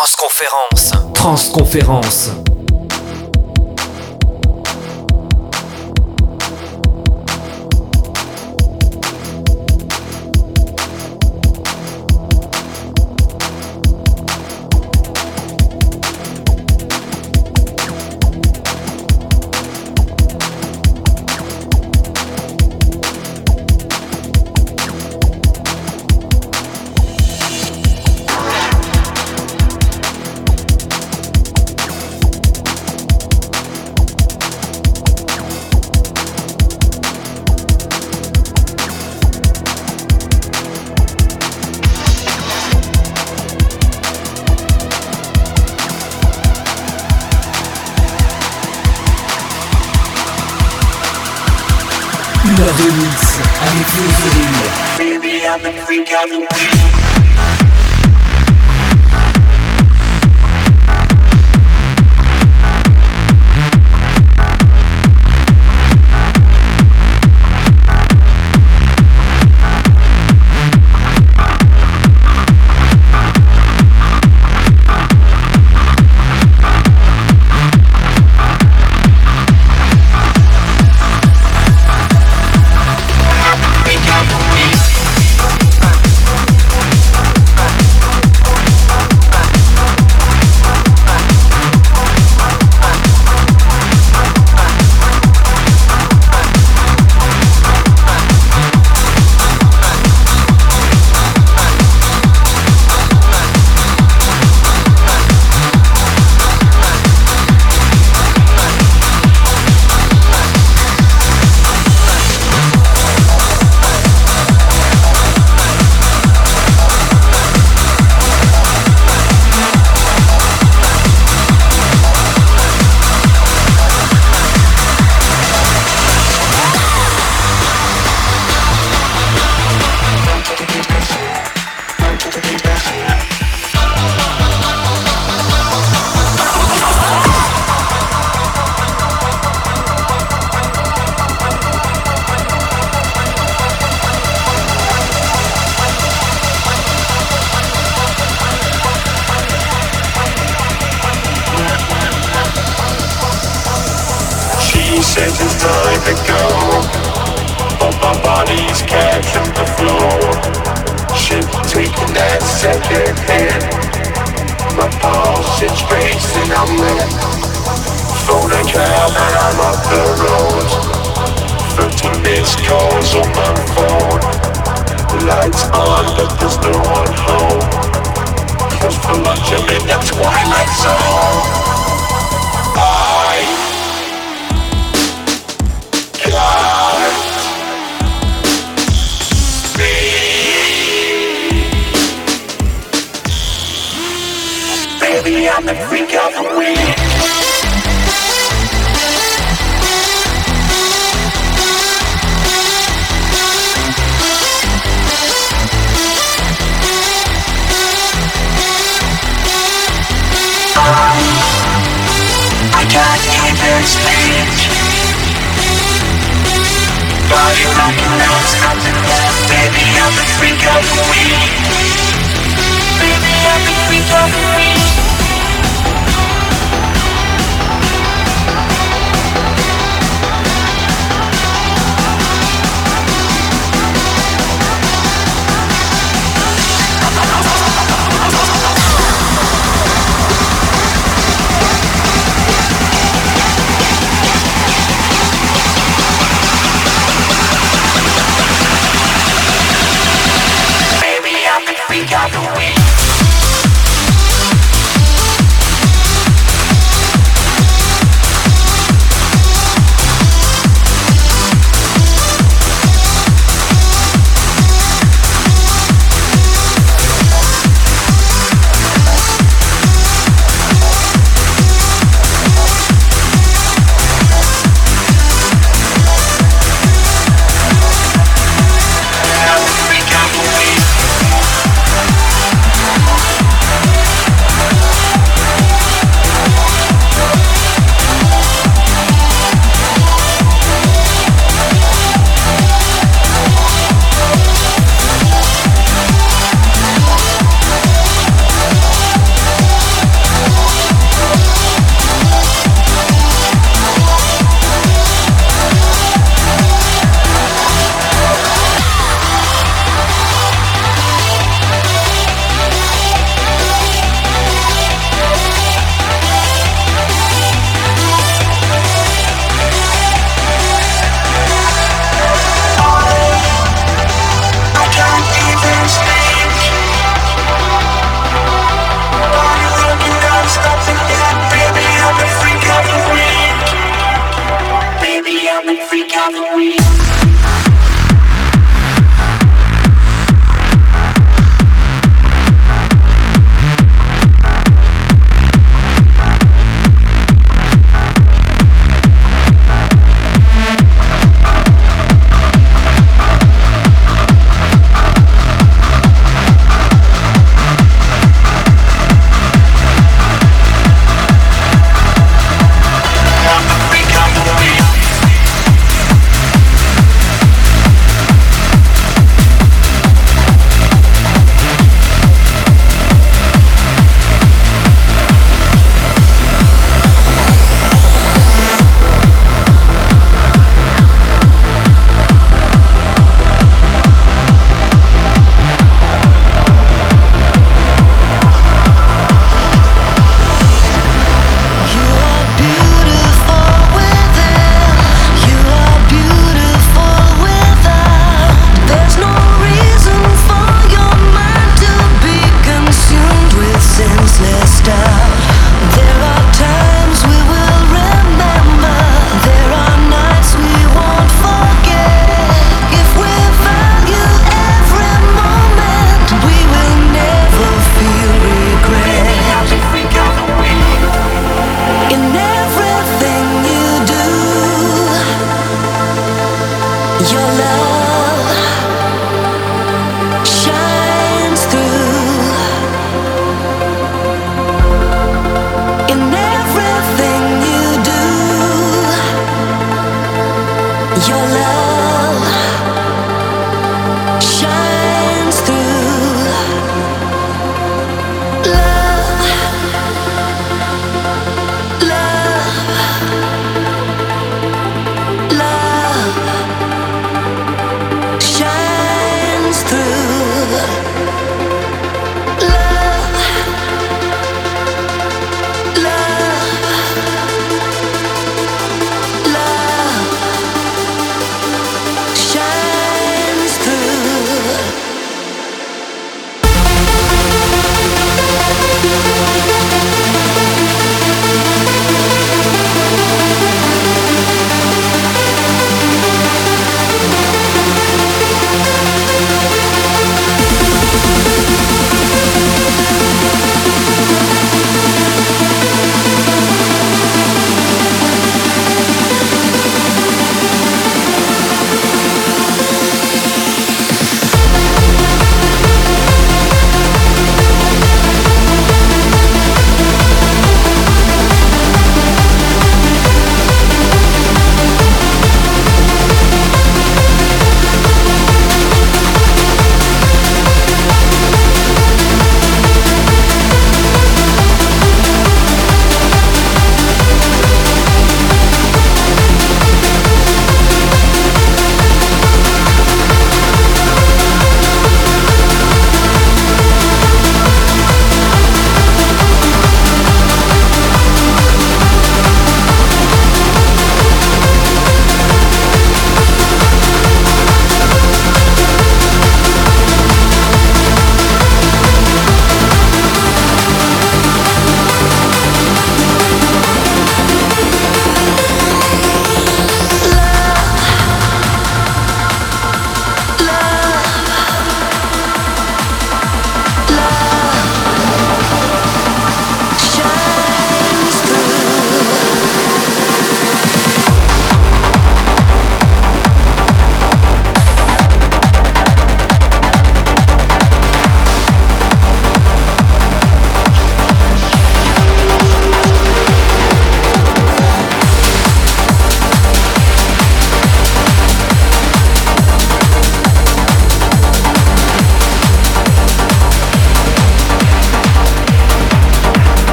Transconférence. Transconférence.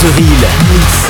Mix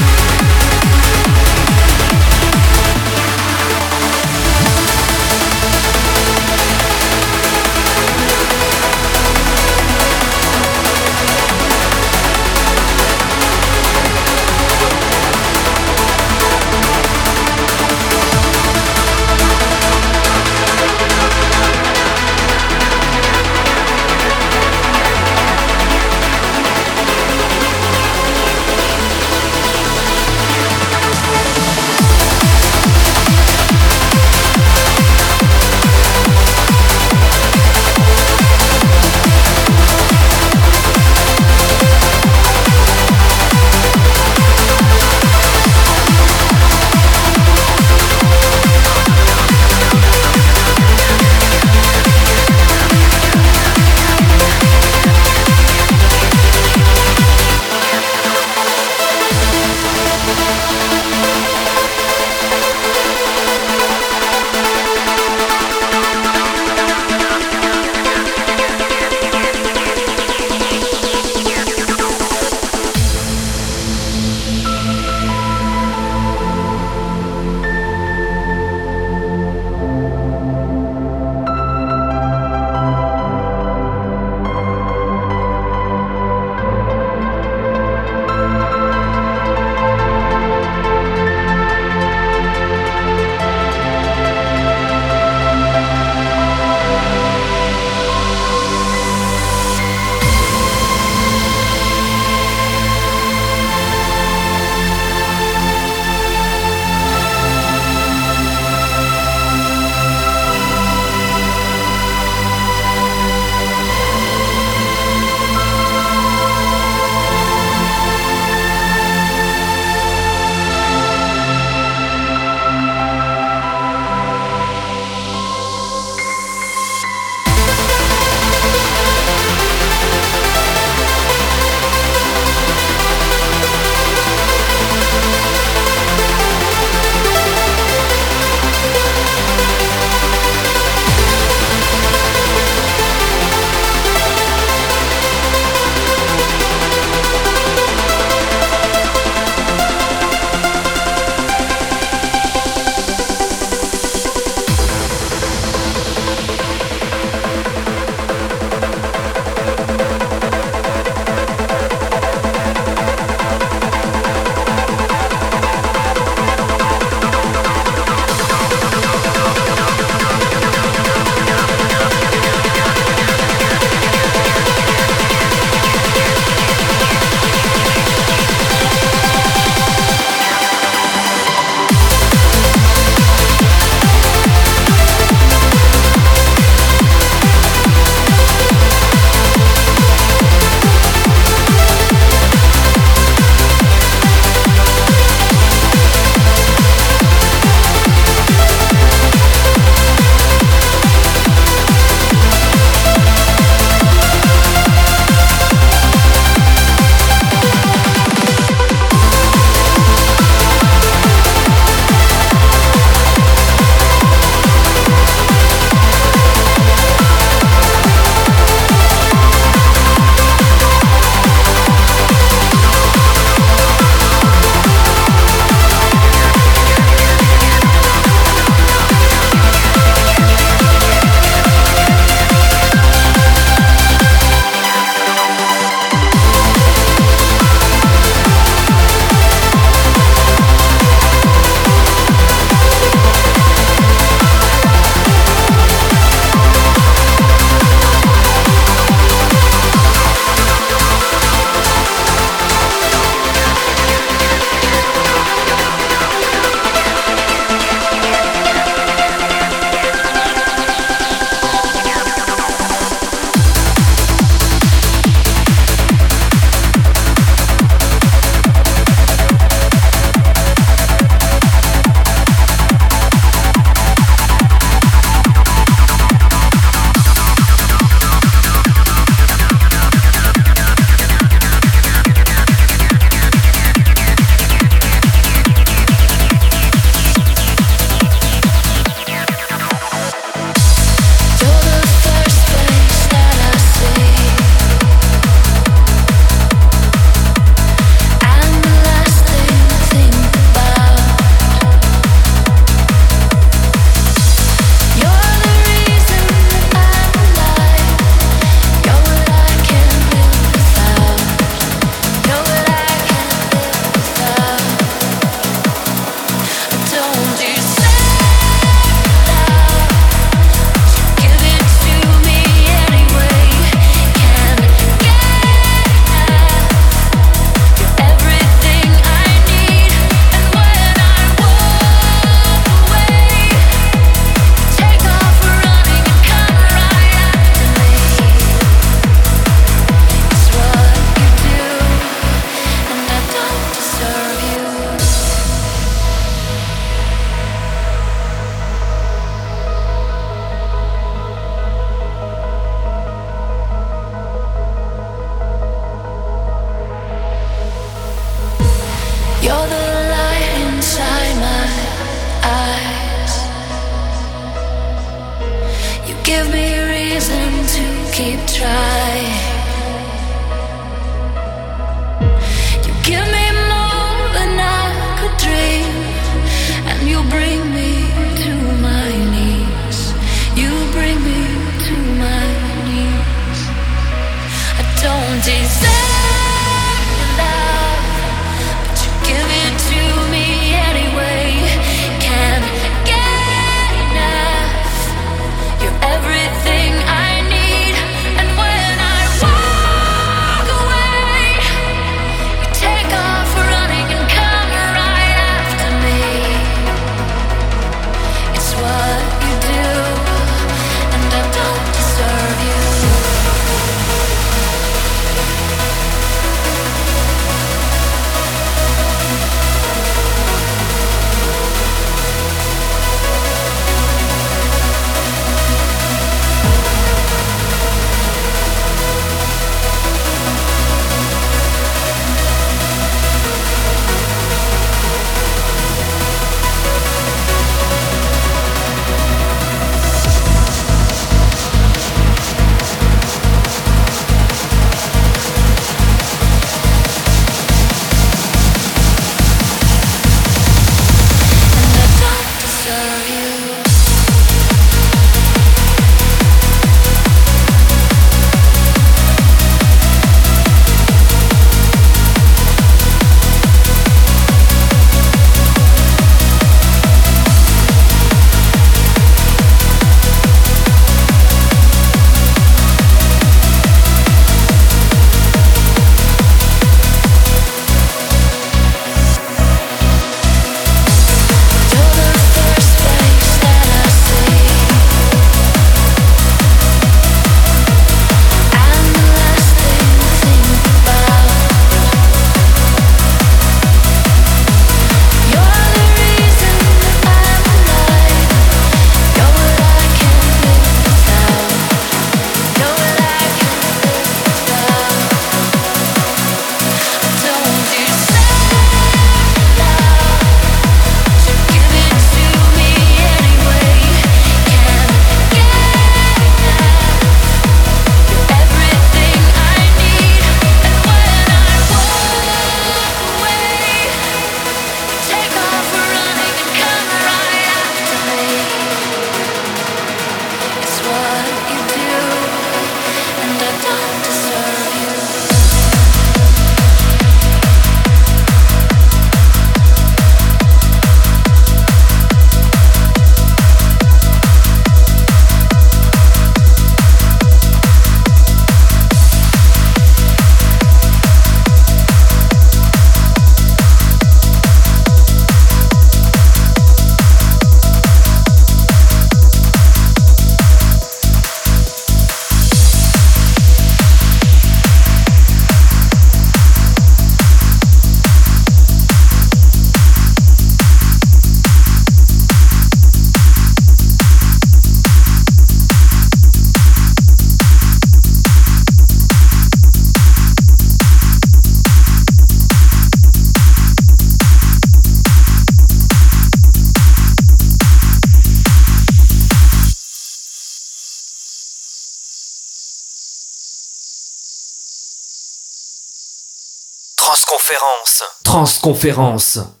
Transconférence.